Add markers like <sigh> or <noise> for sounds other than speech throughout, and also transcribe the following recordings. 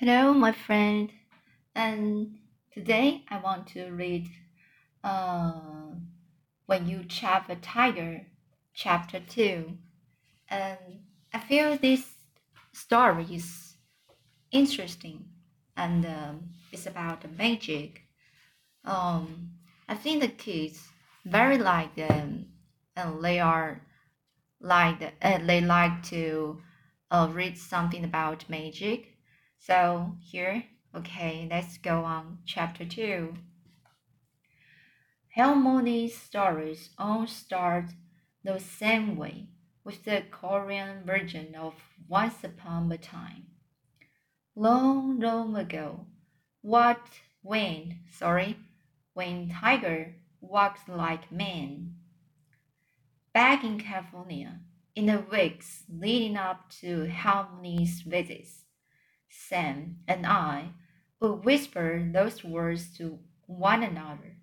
Hello, my friend. And today I want to read uh, When You Trap a Tiger, Chapter 2. And I feel this story is interesting and um, it's about magic. Um, I think the kids very like them and they are like uh, they like to uh, read something about magic so here, okay, let's go on chapter 2. Halmoni's stories all start the same way with the Korean version of Once Upon a Time. Long, long ago, what when, sorry, when tiger walked like man. Back in California, in the weeks leading up to Halmoni's visits, Sam and I would whisper those words to one another.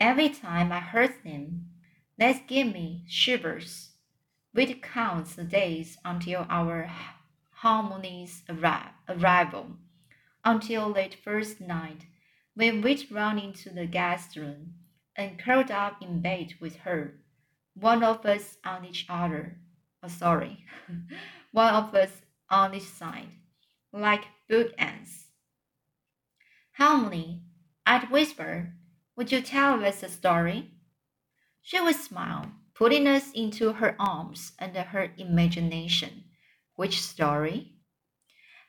Every time I heard them, that gave me shivers. We'd count the days until our Halmoni's arrival, until late first night, when we'd run into the guest room and curled up in bed with her, one of us on each other. Oh, sorry, <laughs> one of us on each side like bookends. Halmoni, I'd whisper, would you tell us a story? She would smile, putting us into her arms under her imagination. Which story?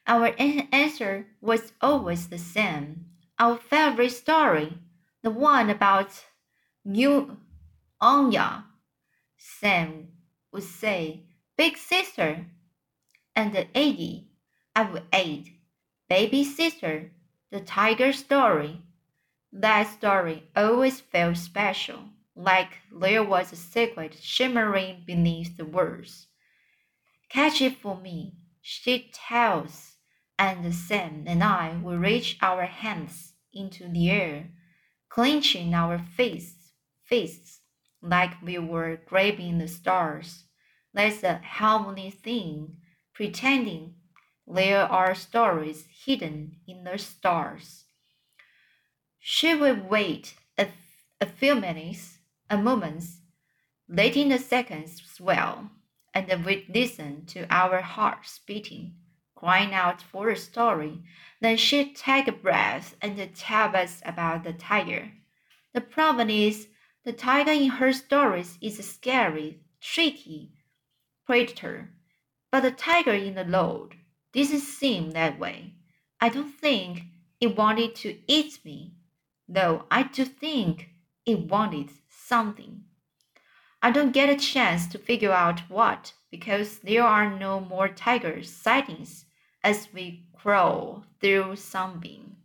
Our answer was always the same. Our favorite story, the one about New Anya. Sam would say, Big sister. And Aggie I will aid. Baby Sister, the tiger story. That story always felt special, like there was a secret shimmering beneath the words. Catch it for me, she tells, and Sam and I will reach our hands into the air, clenching our fists, fists like we were grabbing the stars. That's a Halmoni thing, pretending there mm-hmm. are stories hidden in the stars. She would wait a, a few minutes, a moment, letting the seconds swell, and we'd listen to our hearts beating, crying out for a story. Then she'd take a breath and tell us about the tiger. The problem is, the tiger in her stories is a scary, tricky predator, but the tiger in the Lord didn't seem that way. I don't think it wanted to eat me, though I do think it wanted something. I don't get a chance to figure out what because there are no more tiger sightings as we crawl through Sunbeam.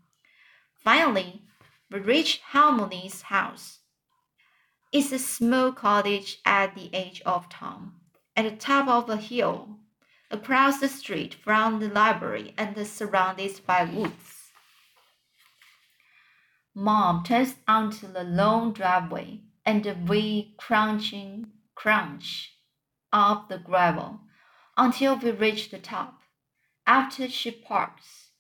Finally, we reach Halmoni's house. It's a small cottage at the edge of town, at the top of a hill across the street from the library and surrounded by woods. Mom turns onto the long driveway and we crunching crunch up the gravel until we reach the top. After she parks,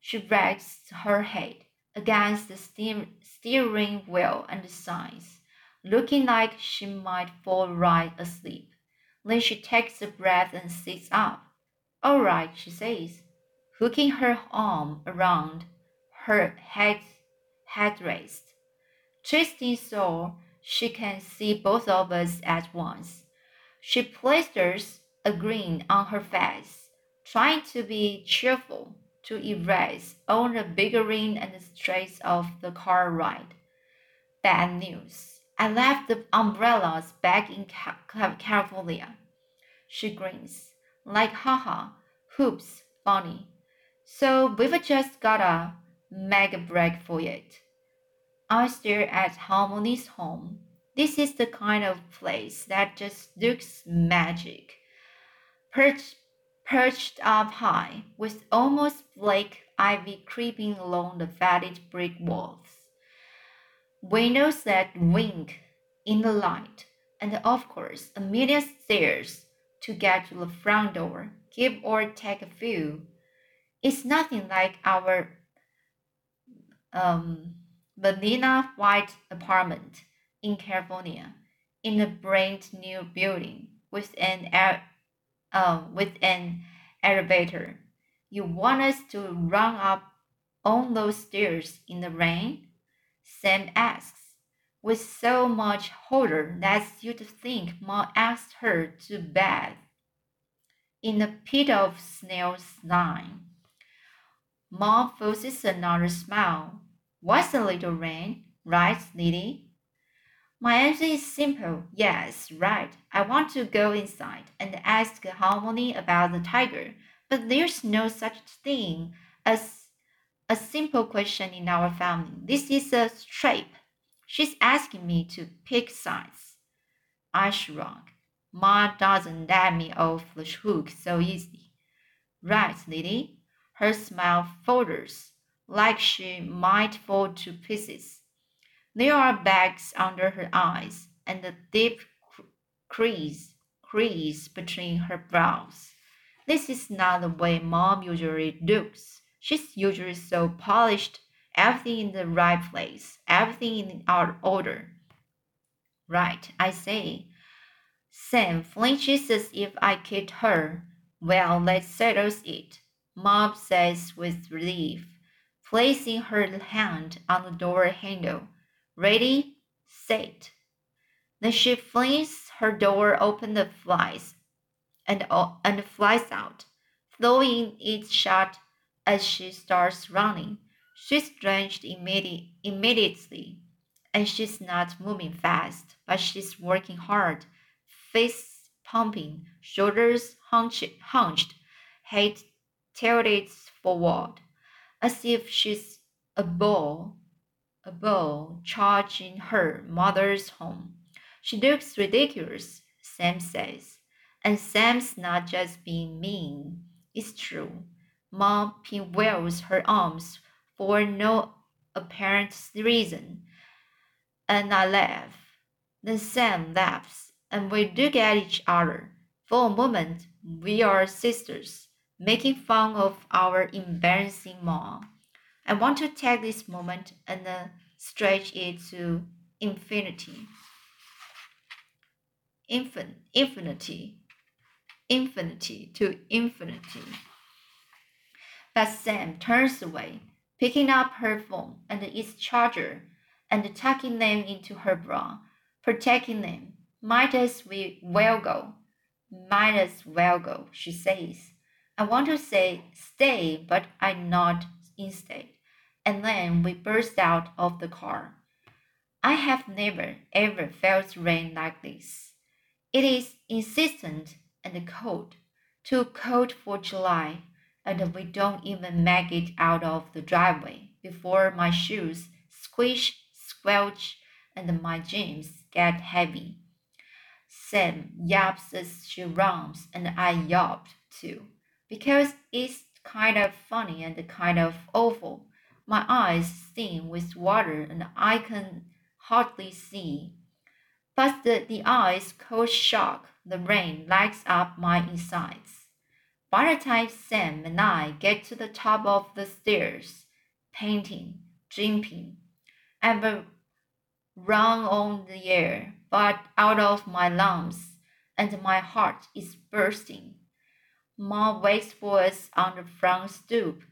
she rests her head against the steering wheel and sighs, looking like she might fall right asleep. Then she takes a breath and sits up. All right, she says, hooking her arm around her head headrest. Twisting so she can see both of us at once. She plasters a grin on her face, trying to be cheerful to erase all the bickering and stress of the car ride. Bad news. I left the umbrellas back in California. She grins, like haha, hoops, funny. So we've just make a break for it. I stare at Halmoni's home. This is the kind of place that just looks magic. Perched, perched up high, with almost black ivy creeping along the faded brick walls windows that wink in the light, and of course, a million stairs to get to the front door, give or take a few. It's nothing like our um, vanilla white apartment in California in a brand new building with an uh, with an elevator. You want us to run up on those stairs in the rain? Sam asks, with so much horror that you'd think Ma asked her to bathe in a pit of snail slime. Ma forces another smile. What's a little rain, right, Lily? My answer is simple. Yes, right. I want to go inside and ask Halmoni about the tiger, but there's no such thing as a simple question in our family. This is a trap. She's asking me to pick sides. I shrug. Ma doesn't let me off the hook so easy. Right, Lily? Her smile falters, like she might fall to pieces. There are bags under her eyes and a deep crease, crease between her brows. This is not the way mom usually looks. She's usually so polished, everything in the right place, everything in our order. Right, I say. Sam flinches as if I kicked her. Well, that settles it, Mom says with relief, placing her hand on the door handle. Ready, set. Then she flings her door open and flies, and, and flies out, throwing it shut as she starts running. She's drenched immedi- immediately, and she's not moving fast, but she's working hard, face pumping, shoulders hunched, hunched head tilted forward, as if she's a bull a bull charging her mother's home. She looks ridiculous, Sam says. And Sam's not just being mean. It's true. Mom pinwheels her arms for no apparent reason. And I laugh. Then Sam laughs, and we look at each other. For a moment, we are sisters, making fun of our embarrassing mom. I want to take this moment and uh, stretch it to infinity. Infin- infinity. Infinity to infinity. But Sam turns away, picking up her phone and its charger and tucking them into her bra, protecting them. Might as we well go. Might as well go, she says. I want to say stay, but I nod instead and then we burst out of the car. I have never ever felt rain like this. It is insistent and cold, too cold for July, and mm-hmm. we don't even make it out of the driveway before my shoes squish, squelch, and my jeans get heavy. Sam yaps as she runs, and I yap too, because it's kind of funny and kind of awful. My eyes sting with water and I can hardly see. But the, the ice cold shock, the rain lights up my insides. By the time Sam and I get to the top of the stairs, painting, jumping, I've run on the air, but out of my lungs, and my heart is bursting. Mom waits for us on the front stoop,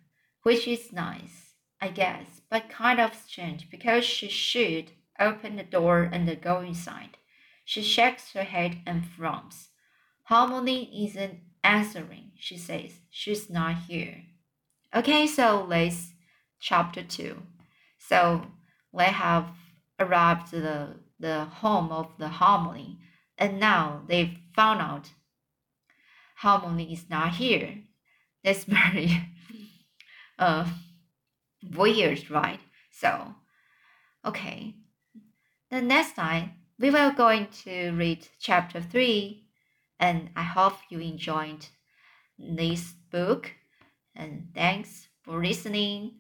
which is nice. I guess, but kind of strange because she should open the door and go inside. She shakes her head and frowns. Halmoni isn't answering, she says. She's not here. Okay, so let's chapter two. So they have arrived to the, the home of the Halmoni, and now they've found out Halmoni is not here. That's <laughs> very uh weird, right? So, okay. The next time we will going to read chapter 3 and I hope you enjoyed this book and thanks for listening.